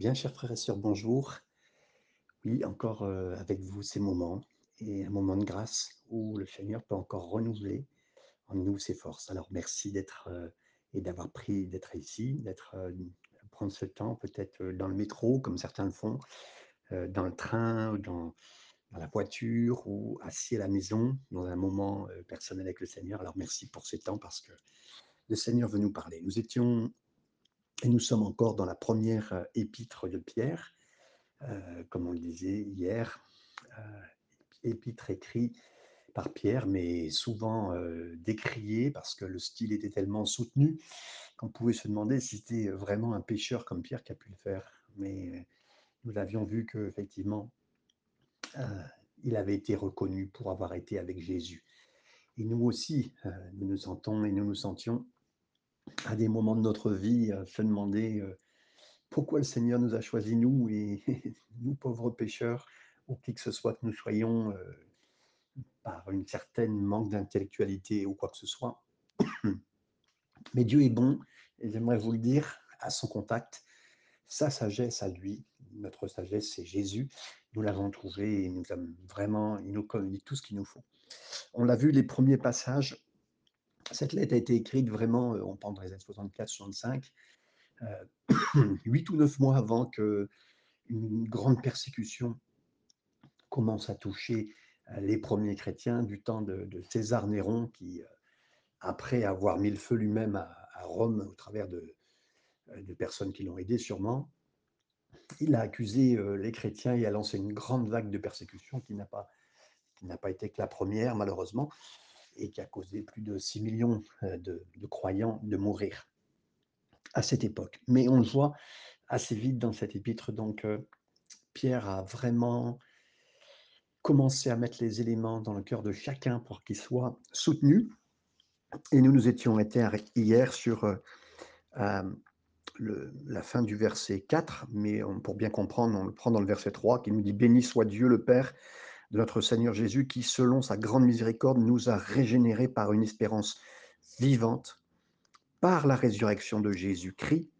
Bien, chers frères et sœurs, bonjour. Oui, encore euh, avec vous ces moments et un moment de grâce où le Seigneur peut encore renouveler en nous ses forces. Alors merci d'être euh, et d'avoir pris d'être ici, d'être euh, prendre ce temps peut-être dans le métro comme certains le font, dans le train, dans, dans la voiture ou assis à la maison dans un moment personnel avec le Seigneur. Alors merci pour ces temps parce que le Seigneur veut nous parler. Nous étions et nous sommes encore dans la première euh, épître de Pierre euh, comme on le disait hier, euh, épître écrit par Pierre, mais souvent euh, décrié parce que le style était tellement soutenu qu'on pouvait se demander si c'était vraiment un pécheur comme Pierre qui a pu le faire. Mais nous avions vu qu'effectivement, il avait été reconnu pour avoir été avec Jésus. Et nous aussi, nous nous sentons et nous nous sentions à des moments de notre vie se demander euh, pourquoi le Seigneur nous a choisis, nous, et nous, pauvres pécheurs, ou qui que ce soit que nous soyons, euh, par une certaine manque d'intellectualité ou quoi que ce soit. Mais Dieu est bon, et j'aimerais vous le dire, à son contact, sa sagesse à lui, notre sagesse, c'est Jésus. Nous l'avons trouvé et nous avons vraiment, il nous communique tout ce qu'il nous faut. On l'a vu, les premiers passages, cette lettre a été écrite vraiment, euh, on parle des années 64-65, euh, 8 ou 9 mois avant que une grande persécution commence à toucher euh, les premiers chrétiens du temps de, César Néron, qui, après avoir mis le feu lui-même à, Rome au travers de, de personnes qui l'ont aidé sûrement, il a accusé les chrétiens et a lancé une grande vague de persécution qui n'a pas, qui n'a pas été que la première, malheureusement, et qui a causé plus de 6 millions euh, de, croyants de mourir à cette époque. Mais on le voit assez vite dans cette épître, donc euh, Pierre a vraiment commencé à mettre les éléments dans le cœur de chacun pour qu'il soit soutenu. Et nous nous étions arrêtés hier sur euh, la fin du verset 4, mais pour bien comprendre, on le prend dans le verset 3 qui nous dit Béni soit Dieu le Père de notre Seigneur Jésus qui, selon sa grande miséricorde, nous a régénérés par une espérance vivante, par la résurrection de Jésus-Christ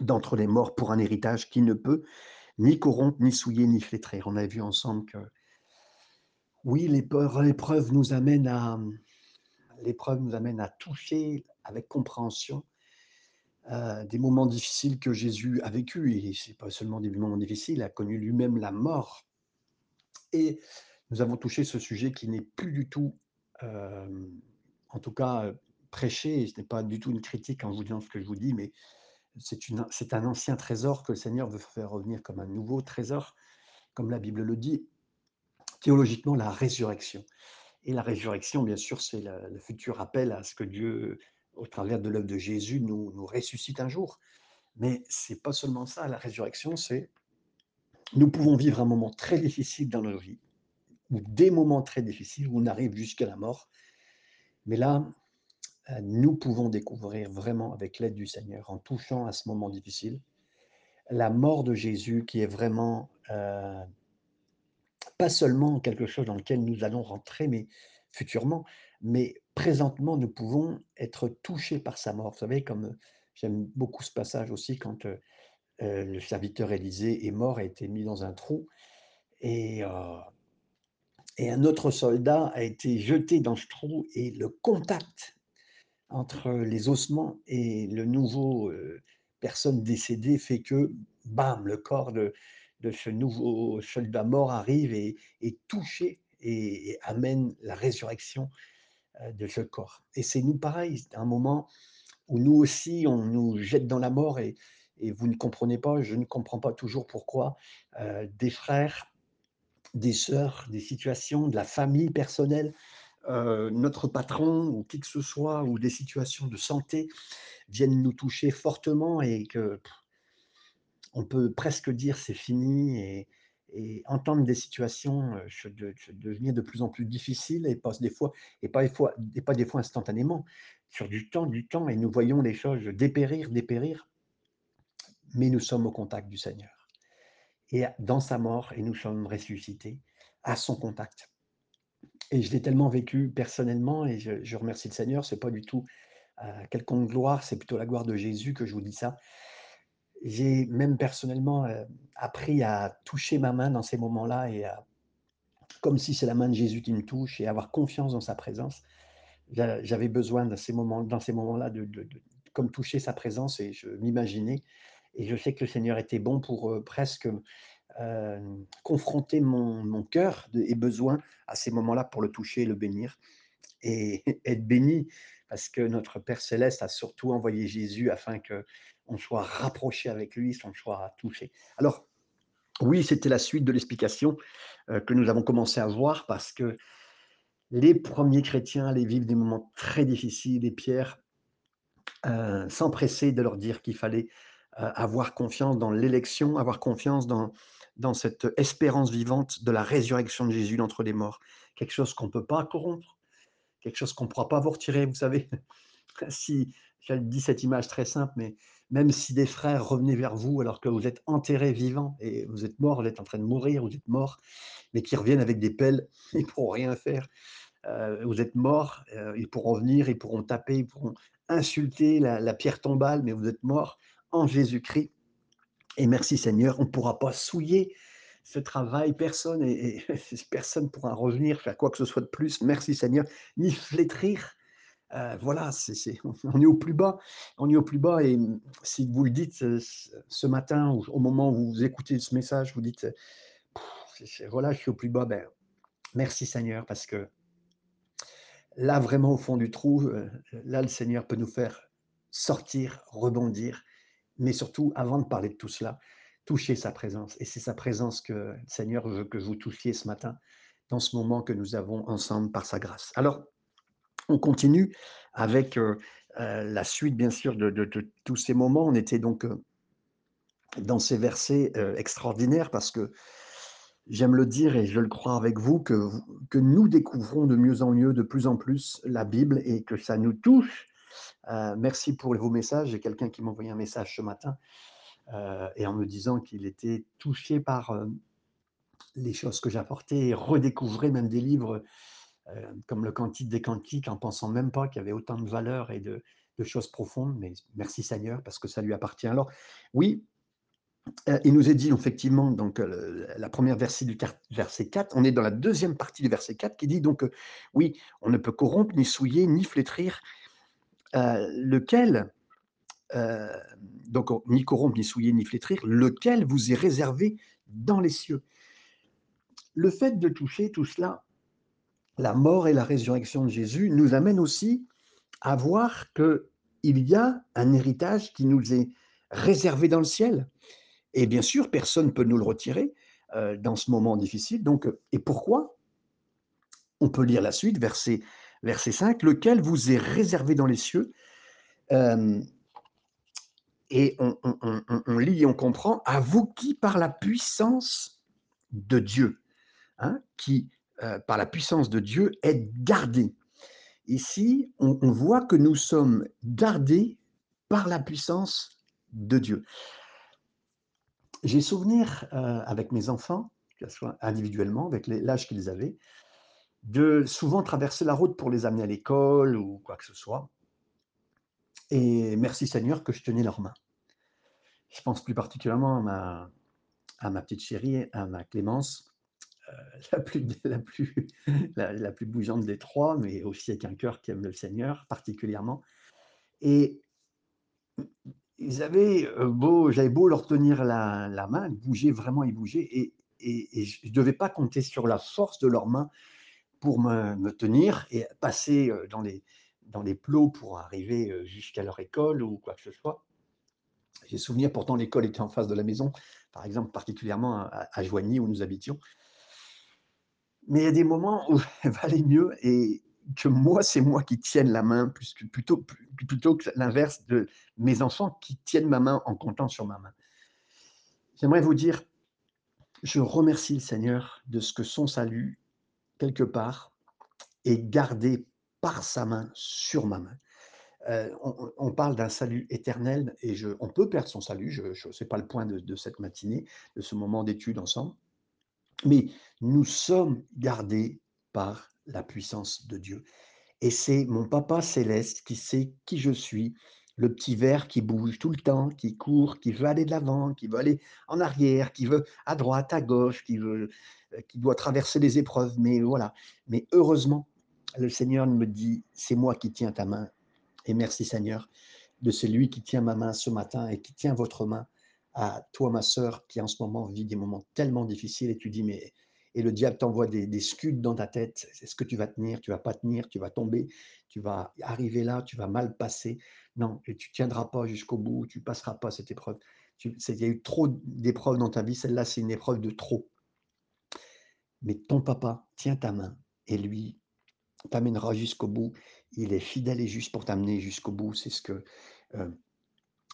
d'entre les morts pour un héritage qui ne peut ni corrompre, ni souiller, ni flétrer. On a vu ensemble que oui, l'épreuve l'épreuve nous amène à l'épreuve nous amène à toucher avec compréhension euh, des moments difficiles que Jésus a vécu et c'est pas seulement des moments difficiles, il a connu lui-même la mort et nous avons touché ce sujet qui n'est plus du tout, euh, en tout cas euh, prêché. Ce n'est pas du tout une critique en vous disant ce que je vous dis, mais c'est un ancien trésor que le Seigneur veut faire revenir comme un nouveau trésor, comme la Bible le dit. Théologiquement, la résurrection. Et la résurrection, bien sûr, c'est le futur appel à ce que Dieu, au travers de l'œuvre de Jésus, nous, nous ressuscite un jour. Mais c'est pas seulement ça, la résurrection, c'est nous pouvons vivre un moment très difficile dans nos vies, ou des moments très difficiles où on arrive jusqu'à la mort. Mais là, euh, nous pouvons découvrir vraiment, avec l'aide du Seigneur, en touchant à ce moment difficile, la mort de Jésus qui est vraiment euh, pas seulement quelque chose dans lequel nous allons rentrer, mais futurement, mais présentement, nous pouvons être touchés par sa mort. Vous savez, comme euh, j'aime beaucoup ce passage aussi, quand euh, le serviteur Élisée est mort, a été mis dans un trou, et, euh, et un autre soldat a été jeté dans ce trou, et le contact entre les ossements et le nouveau euh, personne décédée fait que, bam, le corps de, ce nouveau soldat mort arrive et est touché et, amène la résurrection de ce corps. Et c'est nous pareil, c'est un moment où nous aussi, on nous jette dans la mort et, et vous ne comprenez pas, je ne comprends pas toujours pourquoi euh, des frères, des sœurs, des situations, de la famille personnelle, euh, notre patron ou qui que ce soit, ou des situations de santé viennent nous toucher fortement et que on peut presque dire c'est fini et, entendre des situations euh, devenir de plus en plus difficiles et pas des fois et pas des fois et pas des fois instantanément. Sur du temps du temps et nous voyons les choses dépérir dépérir mais nous sommes au contact du Seigneur. Et dans sa mort et nous sommes ressuscités à son contact. Et je l'ai tellement vécu personnellement et je, remercie le Seigneur c'est pas du tout euh, quelconque gloire c'est plutôt la gloire de Jésus que je vous dis ça. J'ai même personnellement, heu, appris à toucher ma main dans ces moments-là et à comme si c'est la main de Jésus qui me touche et avoir confiance dans sa présence. J'a j'avais besoin dans ces moments-là de de de comme toucher sa présence et je m'imaginais et je sais que le Seigneur était bon pour, heu, presque, hem, confronter mon cœur et besoin à ces moments-là pour le toucher et le bénir et être béni parce que notre Père céleste a surtout envoyé Jésus afin qu'on soit rapproché avec lui, qu'on soit touché. Alors oui, c'était la suite de l'explication, heu, que nous avons commencé à voir parce que les premiers chrétiens allaient vivre des moments très difficiles et Pierre, heu, s'empressait de leur dire qu'il fallait, avoir confiance dans l'élection, avoir confiance dans dans cette espérance vivante de la résurrection de Jésus d'entre les morts. Quelque chose qu'on ne peut pas corrompre, quelque chose qu'on ne pourra pas vous retirer, vous savez? Si je dis cette image très simple, mais même si des frères revenaient vers vous alors que vous êtes enterrés vivants et vous êtes morts, vous êtes en train de mourir, vous êtes morts, mais qui reviennent avec des pelles, ils ne pourront rien faire. Heu, vous êtes morts, heu, ils pourront venir, ils pourront taper, ils pourront insulter la la pierre tombale, mais vous êtes morts en Jésus-Christ. Et merci Seigneur, on ne pourra pas souiller ce travail, personne et personne pourra revenir faire quoi que ce soit de plus, merci Seigneur, ni flétrir. Heu, voilà, c'est on est au plus bas. On est au plus bas. Et si vous le dites, heu, ce matin au moment où vous écoutez ce message, vous dites, heu: «C'est c'est voilà, je suis au plus bas», ben, merci Seigneur parce que là, vraiment au fond du trou, heu, là, le Seigneur peut nous faire sortir, rebondir, mais surtout, avant de parler de tout cela, toucher sa présence et c'est sa présence que le Seigneur veut que vous touchiez ce matin, dans ce moment que nous avons ensemble par sa grâce. Alors on continue avec, heu heu, la suite bien sûr de tous ces moments. On était donc, heu, dans ces versets, extraordinaires parce que j'aime le dire et je le crois avec vous que que nous découvrons de mieux en mieux, de plus en plus la Bible et que ça nous touche. Heu, merci pour vos messages. J'ai quelqu'un qui m'a envoyé un message ce matin, heu et en me disant qu'il était touché par, heu, les choses que j'apportais et redécouvrait même des livres, comme le Cantique des Cantiques, en pensant même pas qu'il y avait autant de valeurs et de choses profondes, mais merci Seigneur parce que ça lui appartient. Alors oui, il nous est dit effectivement donc, la première verset du verset 4, on est dans la deuxième partie du verset 4 qui dit donc, oui, on ne peut corrompre, ni souiller, ni flétrir, heu, lequel, heu, donc on ni corrompre, ni souiller, ni flétrir, lequel vous est réservé dans les cieux? Le fait de toucher tout cela, la mort et la résurrection de Jésus nous amène aussi à voir qu'il y a un héritage qui nous est réservé dans le ciel. Et bien sûr, personne ne peut nous le retirer euh, dans ce moment difficile. Donc, euh, et pourquoi? On peut lire la suite, verset, verset 5, lequel vous est réservé dans les cieux. Euh, et on, lit et on comprend, à vous qui, par la puissance de Dieu, hein, qui, euh, par la puissance de Dieu, êtes gardés Ici, on, on voit que nous sommes gardés par la puissance de Dieu. J'ai souvenir euh, avec mes enfants, que ce soit individuellement, avec l'âge qu'ils avaient, de souvent traverser la route pour les amener à l'école ou quoi que ce soit. Et merci Seigneur que je tenais leurs mains. Je pense plus particulièrement à ma, petite chérie, à ma Clémence, euh, la, plus, la, plus, la, plus bougeante des trois, mais aussi avec un cœur qui aime le Seigneur particulièrement. Et ils avaient beau, j'avais beau leur tenir la, la, main, bougeaient vraiment, ils bougeaient, et, et, et je ne devais pas compter sur la force de leurs mains pour me, tenir et passer dans les, dans les plots pour arriver jusqu'à leur école ou quoi que ce soit. J'ai souvenir, pourtant l'école était en face de la maison, par exemple particulièrement à, Joigny où nous habitions. Mais il y a des moments où il valait mieux et, que moi, c'est moi qui tienne la main, plutôt, plutôt que l'inverse de mes enfants qui tiennent ma main en comptant sur ma main. J'aimerais vous dire, je remercie le Seigneur de ce que son salut, quelque part, est gardé par sa main sur ma main. Euh, on, parle d'un salut éternel et je, on peut perdre son salut, je ne sais pas le point de cette matinée, de ce moment d'étude ensemble, mais nous sommes gardés par la puissance de Dieu. Et c'est mon papa céleste qui sait qui je suis, le petit ver qui bouge tout le temps, qui court, qui veut aller de l'avant, qui veut aller en arrière, qui veut à droite, à gauche, qui veut, euh, qui doit traverser les épreuves. Mais voilà. Mais heureusement, le Seigneur me dit, c'est moi qui tiens ta main. Et merci Seigneur de celui qui tient ma main ce matin et qui tient votre main à toi, ma sœur, qui en ce moment vit des moments tellement difficiles. Et tu dis, mais et le diable t'envoie des, des, scuds dans ta tête. Est-ce que tu vas tenir Tu vas pas tenir Tu vas tomber Tu vas arriver là Tu vas mal passer Non, et tu tiendras pas jusqu'au bout. Tu passeras pas cette épreuve. il y a eu trop d'épreuves dans ta vie. Celle-là, c'est une épreuve de trop. Mais ton papa tient ta main et lui t'amènera jusqu'au bout. Il est fidèle et juste pour t'amener jusqu'au bout. C'est ce que euh,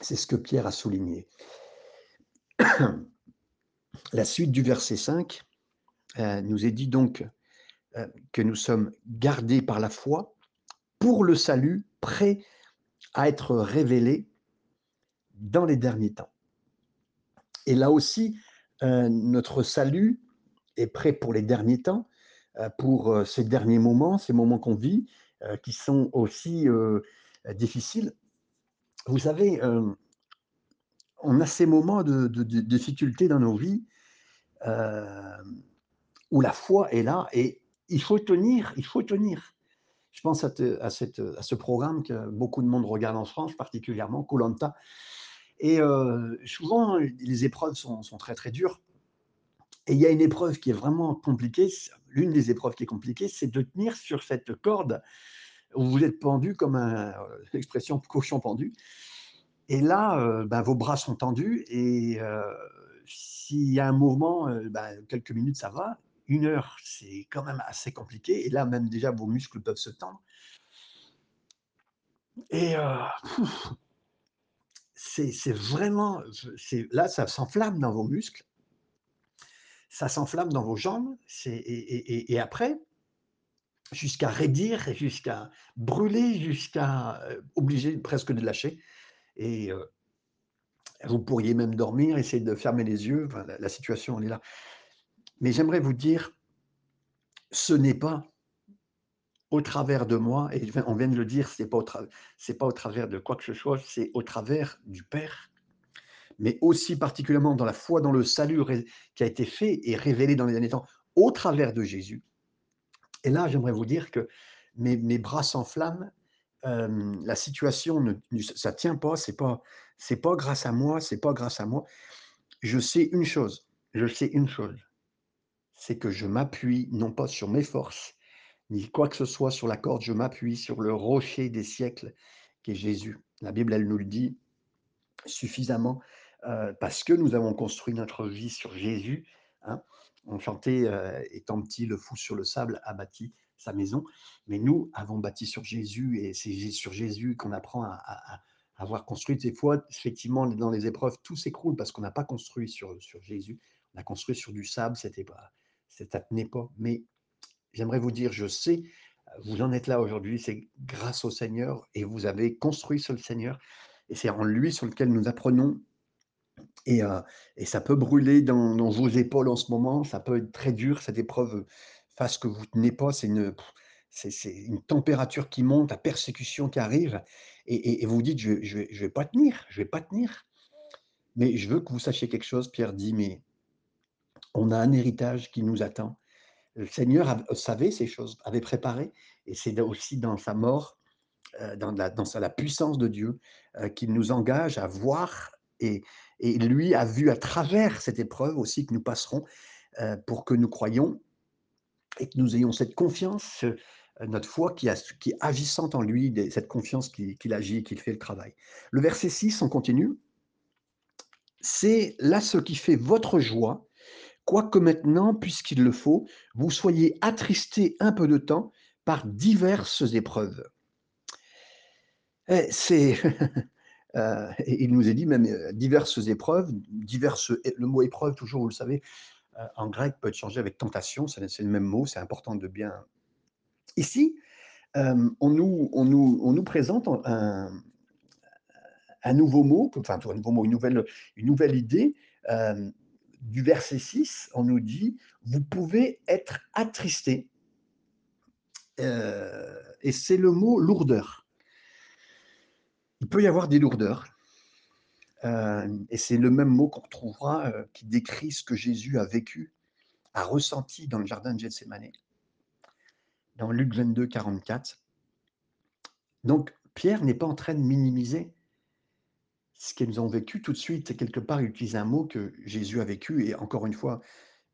c'est ce que Pierre a souligné. La suite du verset 5 euh, nous est dit donc euh, que nous sommes gardés par la foi pour le salut, prêt à être révélé dans les derniers temps. Et là aussi, euh, notre salut est prêt pour les derniers temps, pour ces derniers moments, ces moments qu'on vit, qui sont aussi difficiles. Vous savez, on a ces moments de, de difficulté dans nos vies où la foi est là et il faut tenir, il faut tenir. Je pense à, à, cette, à ce programme que beaucoup de monde regarde en France, particulièrement Colanta. Et euh, souvent, les épreuves sont, sont, très très dures. Et il y a une épreuve qui est vraiment compliquée. L'une des épreuves qui est compliquée, c'est de tenir sur cette corde où vous êtes pendu comme un, l'expression cochon pendu. Et là, euh, ben, vos bras sont tendus et euh, s'il y a un mouvement, euh, ben, quelques minutes, ça va une heure, c'est quand même assez compliqué. Et là, même déjà, vos muscles peuvent se tendre. Et euh, c'est vraiment, là, ça s'enflamme dans vos muscles, ça s'enflamme dans vos jambes, et, après, jusqu'à raidir, jusqu'à brûler, jusqu'à euh, obliger presque de lâcher. Et euh, vous pourriez même dormir, essayer de fermer les yeux. la, la, situation, elle est là. Mais j'aimerais vous dire, ce n'est pas au travers de moi, et on vient de le dire, ce n'est pas, au pas au travers de quoi que ce soit, c'est au travers du Père, mais aussi particulièrement dans la foi, dans le salut qui a été fait et révélé dans les derniers temps, au travers de Jésus. Et là, j'aimerais vous dire que mes, bras s'enflamment, euh, la situation, ne, ça ne tient pas, c'est pas, c'est pas grâce à moi, c'est pas grâce à moi. Je sais une chose, je sais une chose, c'est que je m'appuie non pas sur mes forces, ni quoi que ce soit sur la corde, je m'appuie sur le rocher des siècles qui est Jésus. La Bible, elle nous le dit suffisamment euh, parce que nous avons construit notre vie sur Jésus. Hein. On chantait, euh, étant petit, le fou sur le sable a bâti sa maison, mais nous avons bâti sur Jésus et c'est sur Jésus qu'on apprend à, avoir construit. Des fois, effectivement, dans les épreuves, tout s'écroule parce qu'on n'a pas construit sur, sur Jésus. On a construit sur du sable, c'était pas ça tenait pas. Mais j'aimerais vous dire, je sais, vous en êtes là aujourd'hui, c'est grâce au Seigneur et vous avez construit sur le Seigneur. Et c'est en lui sur lequel nous apprenons. Et, euh, et ça peut brûler dans, vos épaules en ce moment, ça peut être très dur, cette épreuve face que vous tenez pas, c'est une, c'est, une température qui monte, la persécution qui arrive, et, vous dites, je ne vais, vais pas tenir, je vais pas tenir. Mais je veux que vous sachiez quelque chose, Pierre dit, mais on a un héritage qui nous attend. Le Seigneur savait ces choses, avait préparé, et c'est aussi dans sa mort, euh, dans, la, puissance de Dieu, euh, qu'il nous engage à voir, et, lui a vu à travers cette épreuve aussi que nous passerons euh, pour que nous croyions et que nous ayons cette confiance, notre foi qui, est agissante en lui, cette confiance qu'il agit et qu'il fait le travail. Le verset 6, on continue. C'est là ce qui fait votre joie, quoique maintenant, puisqu'il le faut, vous soyez attristés un peu de temps par diverses épreuves. Eh, c'est, euh, il nous est dit même euh, diverses épreuves, diverses, le mot épreuve, toujours, vous le savez, euh, en grec peut être changé avec tentation, c'est le même mot, c'est important de bien. Ici, on, nous, on, nous, on nous présente un, un nouveau mot, enfin un nouveau mot, une nouvelle, une nouvelle idée, du verset 6, on nous dit, vous pouvez être attristé. Euh, et c'est le mot lourdeur. Il peut y avoir des lourdeurs. Heu et c'est le même mot qu'on retrouvera, heu, qui décrit ce que Jésus a vécu, a ressenti dans le jardin de Gethsémanè. Dans Luc 22, 44. Donc Pierre n'est pas en train de minimiser ce qu'ils ont vécu tout de suite. Quelque part, il utilise un mot que Jésus a vécu et encore une fois,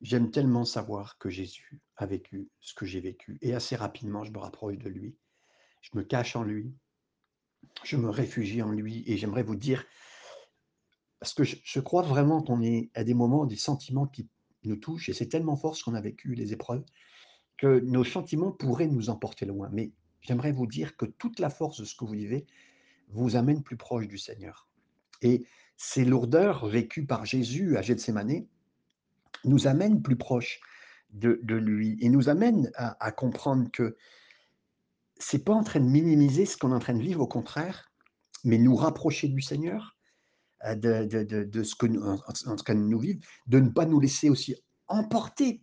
j'aime tellement savoir que Jésus a vécu ce que j'ai vécu et assez rapidement, je me rapproche de lui. Je me cache en lui. Je me réfugie en lui et j'aimerais vous dire parce que je je crois vraiment qu'on est à des moments, des sentiments qui nous touchent et c'est tellement fort ce qu'on a vécu, les épreuves, que nos sentiments pourraient nous emporter loin. Mais j'aimerais vous dire que toute la force de ce que vous vivez vous amène plus proche du Seigneur et ces lourdeurs vécues par Jésus à Gethsémanè nous amènent plus proches de lui et nous amènent à comprendre que c'est pas en train de minimiser ce qu'on est en train de vivre, au contraire, mais nous rapprocher du Seigneur, heu, de ce que nous en en train de nous vivre, de ne pas nous laisser aussi emporter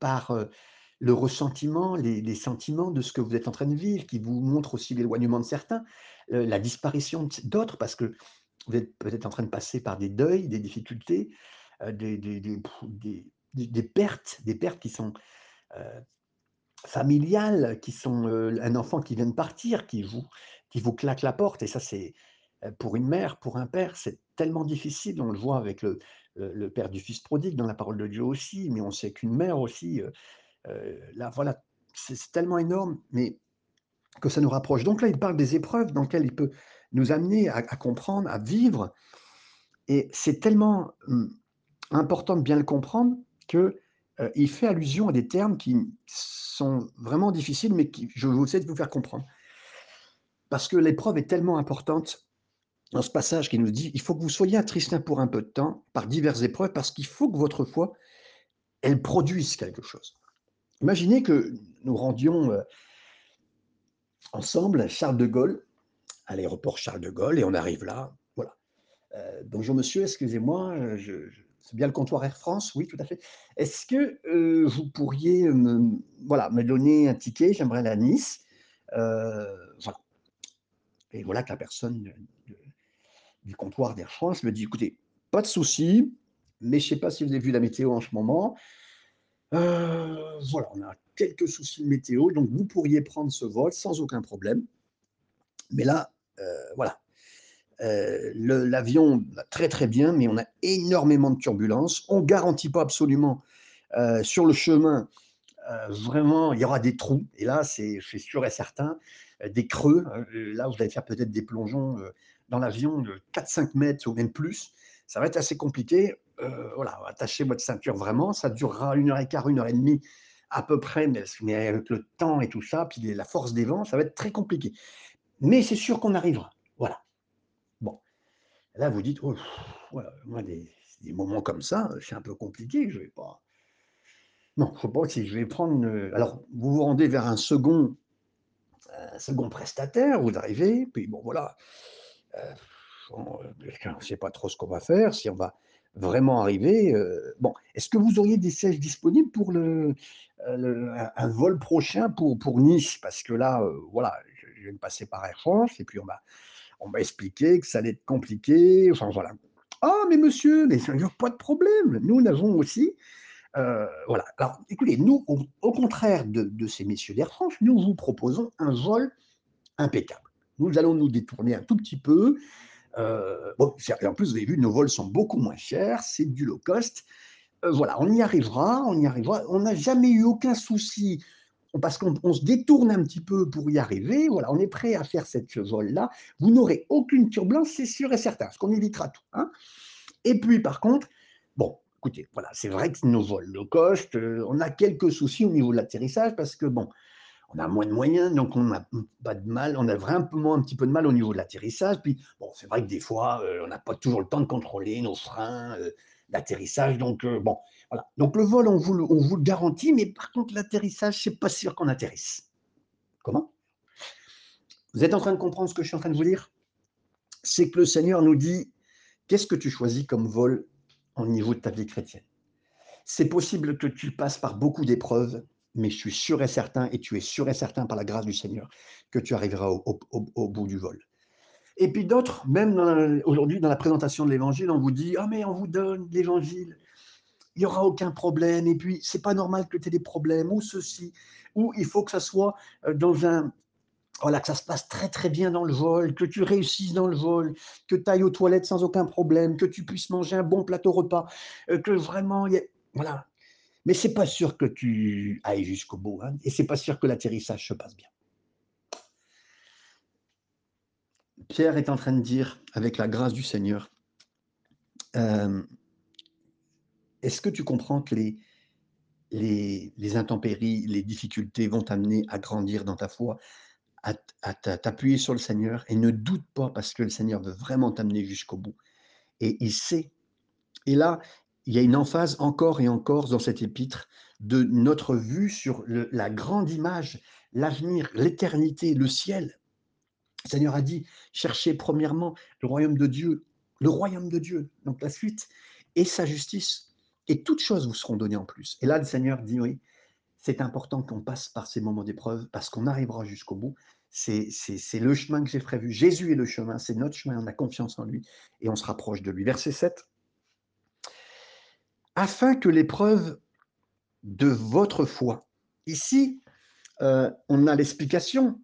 par, heu, le ressentiment, les les sentiments de ce que vous êtes en train de vivre, qui vous montrent aussi l'éloignement de certains, la disparition d'autres parce que vous êtes peut-être en train de passer par des deuils, des difficultés, heu, des pertes des pertes qui sont, heu, familiales, qui sont, heu, un enfant qui vient de partir, qui vous claque la porte et ça c'est, pour une mère, pour un père, c'est tellement difficile. On le voit avec le le père du fils prodigue dans la parole de Dieu aussi, mais on sait qu'une mère aussi, là voilà, c'est tellement énorme, mais que ça nous rapproche. Donc là, il parle des épreuves dans lesquelles il peut nous amener à comprendre, à vivre et c'est tellement, mmh, important de bien le comprendre que, heu, il fait allusion à des termes qui sont vraiment difficiles, mais qui je vais essayer de vous faire comprendre. Parce que l'épreuve est tellement importante dans ce passage qui nous dit: «Il faut que vous soyez attristés pour un peu de temps par diverses épreuves, parce qu'il faut que votre foi, elle produise quelque chose». Imaginez que nous rendions, heu ensemble Charles de Gaulle, à l'aéroport Charles de Gaulle et on arrive là, voilà. Heu: «Bonjour monsieur, excusez-moi, je c'est bien le comptoir Air France? Oui, tout à fait. Est-ce que, heu, vous pourriez me voilà, me donner un ticket? J'aimerais à Nice». Voilà et voilà que la personne du comptoir d'Air France me dit: «Écoutez, pas de souci, mais je sais pas si vous avez vu la météo en ce moment. Voilà, on a quelques soucis de météo, donc vous pourriez prendre ce vol sans aucun problème» «mais là, voilà, heu, le l'avion va très, très bien, mais on a énormément de turbulences. On garantit pas absolument, heu, sur le chemin, vraiment, il y aura des trous et là, c'est sûr et certain, des creux, là, vous allez faire peut-être des plongeons, dans l'avion de 4-5 mètres ou même plus. Ça va être assez compliqué, voilà, attachez votre ceinture vraiment, ça durera 1 heure et quart, 1 heure et demie à peu près, mais avec le temps et tout ça, puis la force des vents, ça va être très compliqué. Mais c'est sûr qu'on arrivera». Voilà. Bon, là, vous dites: «Oh, moi des moments comme ça, heu, c'est un peu compliqué, je vais pas» Non, je pas si je vais prendre, alors vous vous rendez vers un second second prestataire, vous arrivez, puis bon voilà, heu, bon, heu, on sait pas trop ce qu'on va faire, si on va vraiment arriver, heu, bon, est-ce que vous auriez des sièges disponibles pour le, un vol prochain pour pour Nice? Parce que là, voilà, je viens de passer par Air France et puis on m'a on que ça allait être compliqué, enfin voilà. «Ah mais monsieur, mais il y a pas de problème, nous n'avons aussi» heu, voilà. Alors écoutez, nous, au contraire de de ces messieurs d'Air France, nous vous proposons un vol impeccable. Nous allons nous détourner un tout petit peu, heu, bon, en plus, vous avez vu, nos vols sont beaucoup moins chers, c'est du low cost. Heu, voilà, on y arrivera, on y arrivera. On n'a jamais eu aucun souci parce qu'on on se détourne un petit peu pour y arriver, voilà, on est prêt à faire cette ce vol-là. Vous n'aurez aucune turbulence, c'est sûr et certain, parce qu'on évitera tout, hein et puis par contre, bon, écoutez, voilà, c'est vrai que nos vols low cost, heu, on a quelques soucis au niveau de l'atterrissage parce que bon, on a moins de moyens, donc on a, mmh, pas de mal, on a vraiment un petit peu de mal au niveau de l'atterrissage. Puis bon, c'est vrai que des fois, heu, on n'a pas toujours le temps de contrôler nos freins, heu, d'atterrissage, donc heu, bon, voilà. Donc le vol, on vous le garantit, mais par contre l'atterrissage, c'est pas sûr qu'on atterrisse. Comment? Vous êtes en train de comprendre ce que je suis en train de vous dire? C'est que le Seigneur nous dit: «Qu'est-ce que tu choisis comme vol au niveau de ta vie chrétienne? C'est possible que tu passes par beaucoup d'épreuves, mais je suis sûr et certain et tu es sûr et certain par la grâce du Seigneur que tu arriveras au bout du vol» Et puis d'autres, même aujourd'hui dans la présentation de l'évangile, on vous dit Ah, mais on vous donne l'évangile, il n'y aura aucun problème, et puis c'est pas normal que tu aies des problèmes, ou ceci, ou il faut que ça soit euh, dans un. Voilà, que ça se passe très très bien dans le vol, que tu réussisses dans le vol, que tu ailles aux toilettes sans aucun problème, que tu puisses manger un bon plateau repas, euh, que vraiment, voilà. Mais c'est pas sûr que tu ailles jusqu'au bout, hein, et c'est pas sûr que l'atterrissage se passe bien. Pierre est en train de dire, avec la grâce du Seigneur, euh, est-ce que tu comprends que les, les, intempéries, les difficultés vont t'amener à grandir dans ta foi, à, t'appuyer sur le Seigneur et ne doute pas parce que le Seigneur veut vraiment t'amener jusqu'au bout? Et il sait. Et là, il y a une emphase encore et encore dans cet épître de notre vue sur la grande image, l'avenir, l'éternité, le ciel. Le Seigneur a dit, cherchez premièrement le royaume de Dieu, le royaume de Dieu, donc la suite, et sa justice, et toutes choses vous seront données en plus. Et là, le Seigneur dit, oui, c'est important qu'on passe par ces moments d'épreuve parce qu'on arrivera jusqu'au bout. C'est le chemin que j'ai prévu. Jésus est le chemin, c'est notre chemin, on a confiance en lui et on se rapproche de lui. Verset 7. Afin que l'épreuve de votre foi, ici, euh, on a l'explication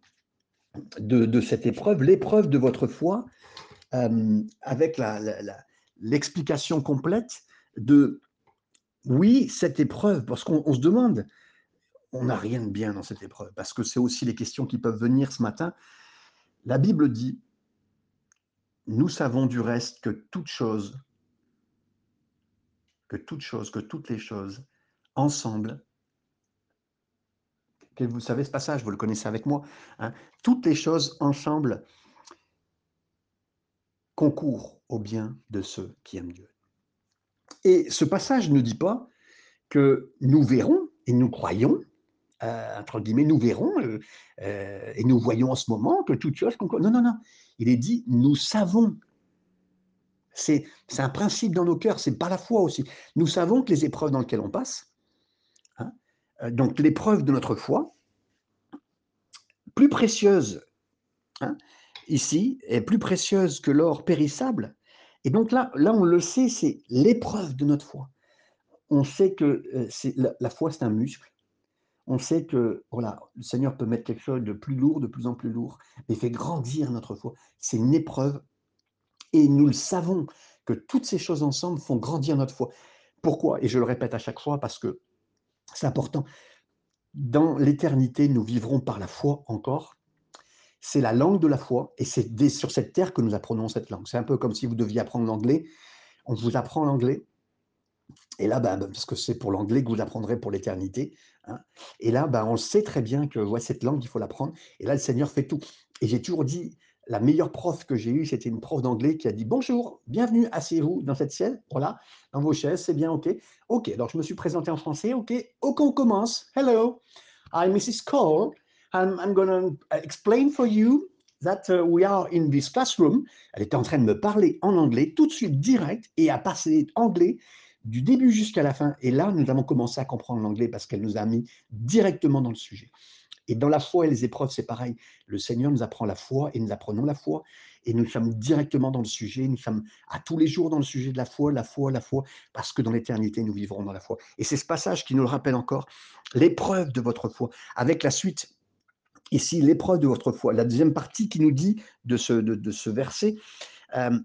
de, cette épreuve, l'épreuve de votre foi, euh, avec l'explication complète de oui, cette épreuve, parce qu'on se demande, on n'a rien de bien dans cette épreuve, parce que c'est aussi les questions qui peuvent venir ce matin. La Bible dit, nous savons du reste que toute chose, que toute chose, que toutes les choses, ensemble, vous savez ce passage, vous le connaissez avec moi, hein, toutes les choses ensemble concourent au bien de ceux qui aiment Dieu. Et ce passage ne dit pas que nous verrons et nous croyons, euh, entre guillemets, nous verrons euh, euh, et nous voyons en ce moment que toute chose concourt. Non, non, non. Il est dit, nous savons. C'est un principe dans nos cœurs, c'est pas la foi aussi. Nous savons que les épreuves dans lesquelles on passe, donc l'épreuve de notre foi, plus précieuse, hein, ici, est plus précieuse que l'or périssable, et donc là, là on le sait, c'est l'épreuve de notre foi. On sait que euh, la, foi, c'est un muscle. On sait que voilà, le Seigneur peut mettre quelque chose de plus lourd, de plus en plus lourd, mais fait grandir notre foi. C'est une épreuve. Et nous le savons que toutes ces choses ensemble font grandir notre foi. Pourquoi? Et je le répète à chaque fois parce que c'est important. Dans l'éternité, nous vivrons par la foi encore, c'est la langue de la foi, et c'est sur cette terre que nous apprenons cette langue. C'est un peu comme si vous deviez apprendre l'anglais. On vous apprend l'anglais, et là, bah, bah, parce que c'est pour l'anglais que vous apprendrez pour l'éternité. Hein. Et là, bah, on sait très bien que ouais, cette langue, il faut l'apprendre. Et là, le Seigneur fait tout. Et j'ai toujours dit, la meilleure prof que j'ai eue, c'était une prof d'anglais qui a dit Bonjour, bienvenue, asseyez-vous dans cette siège, voilà, dans vos chaises, c'est bien, ok. Ok, alors je me suis présenté en français, ok. Ok, on commence. Hello, I'm Mrs. Cole. I'm, I'm going to explain for you that uh, we are in this classroom. Elle était en train de me parler en anglais tout de suite direct et à passer anglais du début jusqu'à la fin. Et là, nous avons commencé à comprendre l'anglais parce qu'elle nous a mis directement dans le sujet. Et dans la foi et les épreuves, c'est pareil. Le Seigneur nous apprend la foi et nous apprenons la foi. Et nous sommes directement dans le sujet. Nous sommes à tous les jours dans le sujet de la foi, la foi, la foi, parce que dans l'éternité, nous vivrons dans la foi. Et c'est ce passage qui nous le rappelle encore, l'épreuve de votre foi, avec la suite ici l'épreuve de votre foi. La deuxième partie qui nous dit de ce, de, ce verset, euh,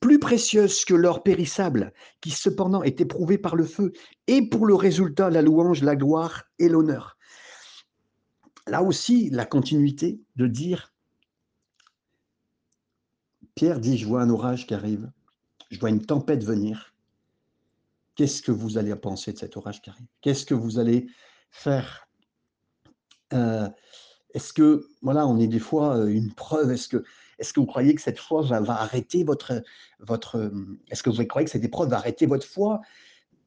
plus précieuse que l'or périssable, qui cependant est éprouvé par le feu, et pour le résultat la louange, la gloire et l'honneur. Là aussi, la continuité de dire, Pierre dit, je vois un orage qui arrive, je vois une tempête venir. Qu'est-ce que vous allez penser de cet orage qui arrive? Qu'est-ce que vous allez faire? Euh, est-ce que, voilà, on est des fois une preuve? Est-ce que, vous croyez que cette foi va, arrêter votre, votre Est-ce que vous croyez que cette épreuve va arrêter votre foi?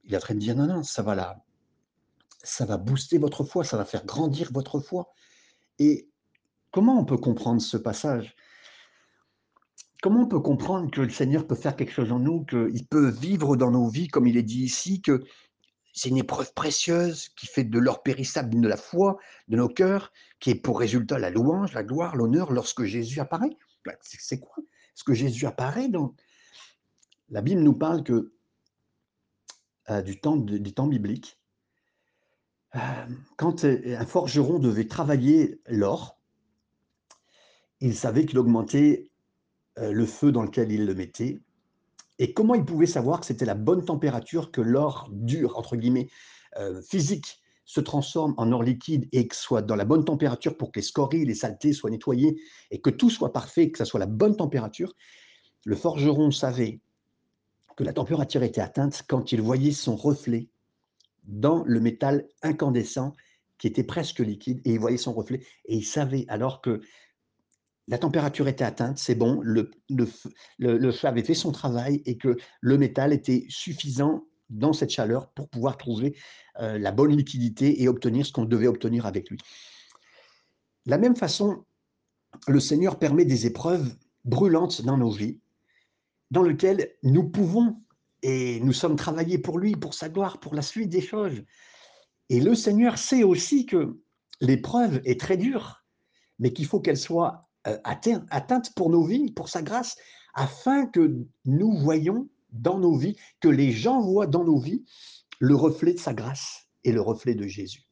Il est en train de dire non, non, ça va là, ça va booster votre foi, ça va faire grandir votre foi. Et comment on peut comprendre ce passage? Comment on peut comprendre que le Seigneur peut faire quelque chose en nous, qu'il peut vivre dans nos vies, comme il est dit ici, que c'est une épreuve précieuse qui fait de l'or périssable de la foi, de nos cœurs, qui est pour résultat la louange, la gloire, l'honneur lorsque Jésus apparaît? bah, c'est quoi? Est-ce que Jésus apparaît. La Bible nous parle que euh, du temps, des temps bibliques, euh, quand un forgeron devait travailler l'or, il savait qu'il augmentait le feu dans lequel il le mettait. Et comment il pouvait savoir que c'était la bonne température que l'or dur, entre guillemets, physique, se transforme en or liquide et que soit dans la bonne température pour que les scories, les saletés soient nettoyées et que tout soit parfait, que ça soit la bonne température, le forgeron savait que la température était atteinte quand il voyait son reflet dans le métal incandescent qui était presque liquide et il voyait son reflet et il savait alors que la température était atteinte, c'est bon, le, le, le, feu avait fait son travail et que le métal était suffisant dans cette chaleur pour pouvoir trouver euh, la bonne liquidité et obtenir ce qu'on devait obtenir avec lui. De la même façon, le Seigneur permet des épreuves brûlantes dans nos vies, dans lesquelles nous pouvons et nous sommes travaillés pour lui, pour sa gloire, pour la suite des choses. Et le Seigneur sait aussi que l'épreuve est très dure, mais qu'il faut qu'elle soit euh, atteinte pour nos vies, pour sa grâce, afin que nous voyions dans nos vies, que les gens voient dans nos vies le reflet de sa grâce et le reflet de Jésus.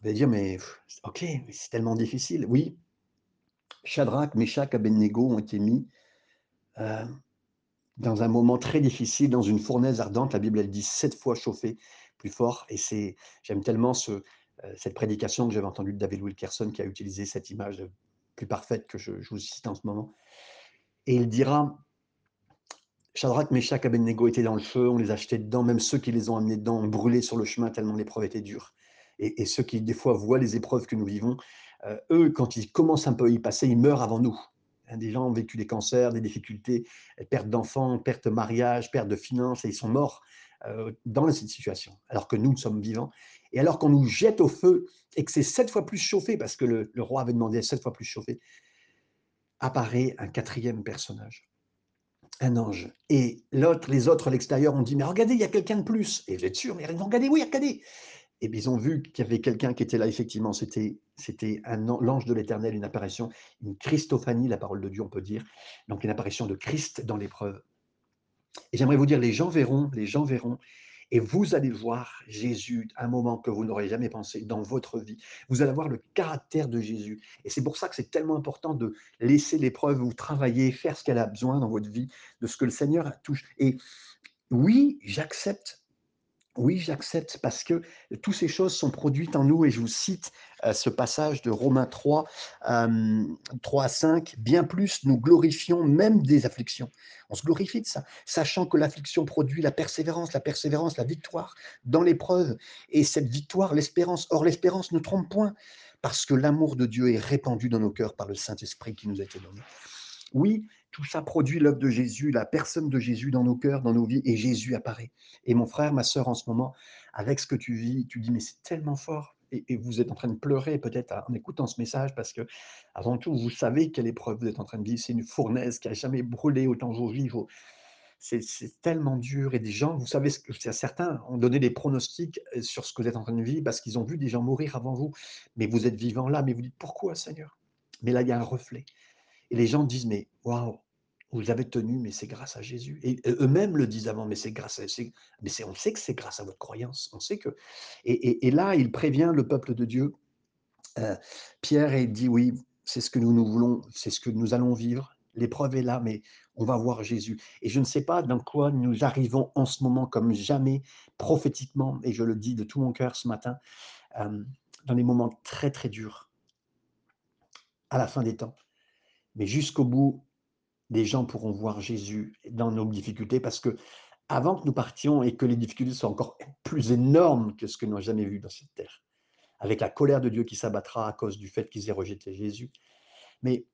Vous allez dire, mais ok, c'est tellement difficile. Oui, Shadrach, Meshach, Abednego ont été mis euh, dans un moment très difficile, dans une fournaise ardente. La Bible, elle dit sept fois chauffée plus fort. Et c'est, j'aime tellement euh, cette prédication que j'avais entendue de David Wilkerson qui a utilisé cette image plus parfaite que je, vous cite en ce moment. Et il dira, Shadrach, Meshach, Abednego étaient dans le feu, on les achetait dedans, même ceux qui les ont amenés dedans ont brûlé sur le chemin tellement l'épreuve était dure. Et, ceux qui, des fois, voient les épreuves que nous vivons, euh, eux, quand ils commencent un peu à y passer, ils meurent avant nous. Hein, des gens ont vécu des cancers, des difficultés, perte d'enfants, perte de mariage, perte de finances, et ils sont morts euh, dans cette situation, alors que nous, sommes vivants. Et alors qu'on nous jette au feu et que c'est sept fois plus chauffé, parce que le, roi avait demandé sept fois plus chauffé, apparaît un quatrième personnage un ange. Et l'autre, les autres à l'extérieur ont dit, mais regardez, il y a quelqu'un de plus. Et vous êtes sûr, mais regardé, oui, regardez. Et bien, ils ont vu qu'il y avait quelqu'un qui était là, effectivement, c'était, c'était un, l'ange de l'éternel, une apparition, une Christophanie, la parole de Dieu, on peut dire. Donc, une apparition de Christ dans l'épreuve. Et j'aimerais vous dire, les gens verront, les gens verront et vous allez voir Jésus, un moment que vous n'aurez jamais pensé dans votre vie. Vous allez voir le caractère de Jésus. Et c'est pour ça que c'est tellement important de laisser l'épreuve vous travailler, faire ce qu'elle a besoin dans votre vie, de ce que le Seigneur touche. Et oui, j'accepte oui, j'accepte parce que toutes ces choses sont produites en nous et je vous cite euh, ce passage de Romains 3, 3 à 5. Bien plus, nous glorifions même des afflictions. On se glorifie de ça, sachant que l'affliction produit la persévérance, la persévérance, la victoire dans l'épreuve. Et cette victoire, l'espérance. Or, l'espérance ne trompe point parce que l'amour de Dieu est répandu dans nos cœurs par le Saint-Esprit qui nous a été donné. Oui, tout ça produit l'œuvre de Jésus, la personne de Jésus dans nos cœurs, dans nos vies, et Jésus apparaît. Et mon frère, ma sœur, en ce moment, avec ce que tu vis, tu dis, mais c'est tellement fort. Et, vous êtes en train de pleurer peut-être en écoutant ce message parce que, avant tout, vous savez quelle épreuve vous êtes en train de vivre. C'est une fournaise qui a jamais brûlé autant vos vies. C'est tellement dur. Et des gens, vous savez, ce que certains ont donné des pronostics euh, sur ce que vous êtes en train de vivre parce qu'ils ont vu des gens mourir avant vous. Mais vous êtes vivant là. Mais vous dites, pourquoi, Seigneur? Mais là, il y a un reflet. Et les gens disent, mais waouh, vous avez tenu, mais c'est grâce à Jésus. Et eux-mêmes le disent avant, mais c'est grâce à, mais on sait que c'est grâce à votre croyance. On sait que. Et, là, il prévient le peuple de Dieu. Euh, Pierre et dit, oui, c'est ce que nous, nous voulons, c'est ce que nous allons vivre. L'épreuve est là, mais on va voir Jésus. Et je ne sais pas dans quoi nous arrivons en ce moment, comme jamais, prophétiquement, et je le dis de tout mon cœur ce matin, euh, dans des moments très, très durs, à la fin des temps. Mais jusqu'au bout, les gens pourront voir Jésus dans nos difficultés parce que avant que nous partions et que les difficultés soient encore plus énormes que ce que nous avons jamais vu dans cette terre, avec la colère de Dieu qui s'abattra à cause du fait qu'ils aient rejeté Jésus. Mais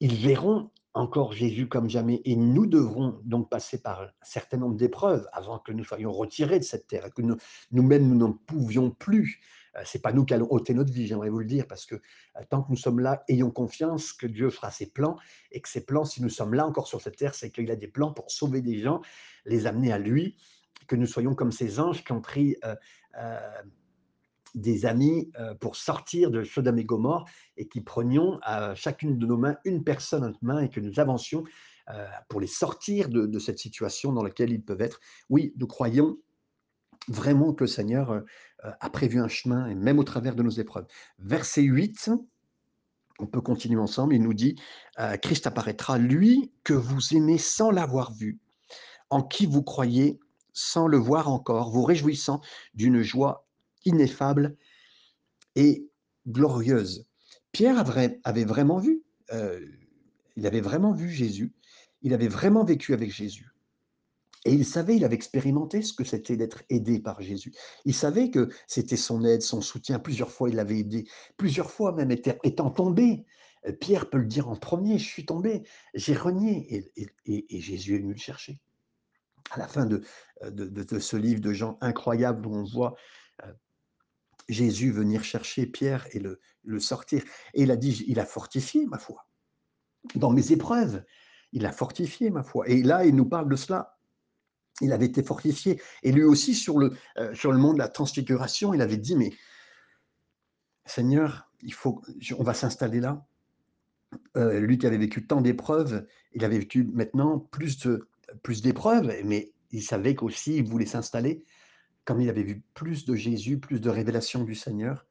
ils verront encore Jésus comme jamais. Et nous devrons donc passer par un certain nombre d'épreuves avant que nous soyons retirés de cette terre, que nous-mêmes nous n'en pouvions plus. Euh, c'est pas nous qui allons ôter notre vie, j'aimerais vous le dire, parce que euh, tant que nous sommes là, ayons confiance que Dieu fera ses plans et que ses plans, si nous sommes là encore sur cette terre, c'est qu'il a des plans pour sauver des gens, les amener à lui, que nous soyons comme ces anges qui ont pris euh, des amis euh, pour sortir de Sodome et Gomorre et qui prenions à chacune de nos mains une personne notre main et que nous avancions euh, pour les sortir de, cette situation dans laquelle ils peuvent être. Oui, nous croyons vraiment que le Seigneur euh, a prévu un chemin et même au travers de nos épreuves. Verset 8, on peut continuer ensemble, il nous dit, Christ apparaîtra, lui que vous aimez sans l'avoir vu, en qui vous croyez sans le voir encore, vous réjouissant d'une joie ineffable et glorieuse. Pierre avait vraiment vu, euh, il avait vraiment vu Jésus, il avait vraiment vécu avec Jésus. Et il savait, il avait expérimenté ce que c'était d'être aidé par Jésus. Il savait que c'était son aide, son soutien. Plusieurs fois, il l'avait aidé. Plusieurs fois, même étant tombé. Euh, Pierre peut le dire en premier, je suis tombé, j'ai renié. Et, Jésus est venu le chercher. À la fin de, de, ce livre de Jean incroyable où on voit euh, Jésus venir chercher Pierre et le, le sortir. Et il a dit, il a fortifié ma foi. Dans mes épreuves, il a fortifié ma foi. Et là, il nous parle de cela il avait été fortifié. Et lui aussi, sur le, euh, sur le monde de la transfiguration, il avait dit, mais Seigneur, il faut, on va s'installer là. Euh, lui qui avait vécu tant d'épreuves, il avait vécu maintenant plus de plus d'épreuves, mais il savait qu'aussi il voulait s'installer. Comme il avait vu plus de Jésus, plus de révélations du Seigneur,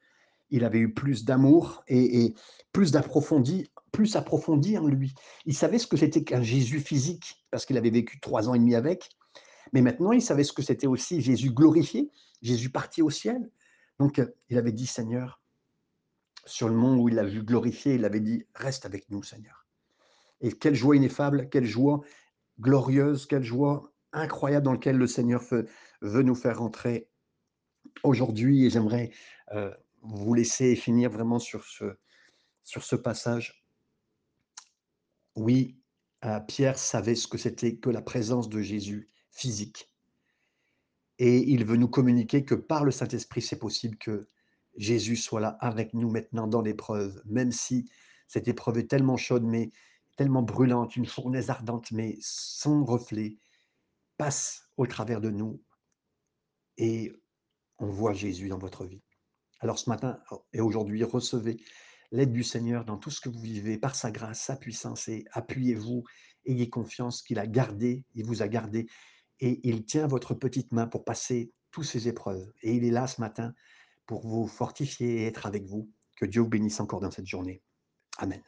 il avait eu plus d'amour et, plus d'approfondi, plus approfondi en lui. Il savait ce que c'était qu'un Jésus physique, parce qu'il avait vécu trois ans et demi avec. Mais maintenant, il savait ce que c'était aussi Jésus glorifié, Jésus parti au ciel. Donc, il avait dit, Seigneur, sur le mont où il l'a vu glorifié, il avait dit, reste avec nous, Seigneur. Et quelle joie ineffable, quelle joie glorieuse, quelle joie incroyable dans laquelle le Seigneur veut, nous faire rentrer aujourd'hui. Et j'aimerais euh, vous laisser finir vraiment sur ce, sur ce passage. Oui, euh, Pierre savait ce que c'était que la présence de Jésus physique. Et il veut nous communiquer que par le Saint-Esprit, c'est possible que Jésus soit là avec nous maintenant dans l'épreuve, même si cette épreuve est tellement chaude, mais tellement brûlante, une fournaise ardente, mais son reflet passe au travers de nous et on voit Jésus dans votre vie. Alors ce matin et aujourd'hui, recevez l'aide du Seigneur dans tout ce que vous vivez par sa grâce, sa puissance et appuyez-vous, ayez confiance qu'il a gardé, il vous a gardé et il tient votre petite main pour passer toutes ces épreuves. Et il est là ce matin pour vous fortifier et être avec vous. Que Dieu vous bénisse encore dans cette journée. Amen.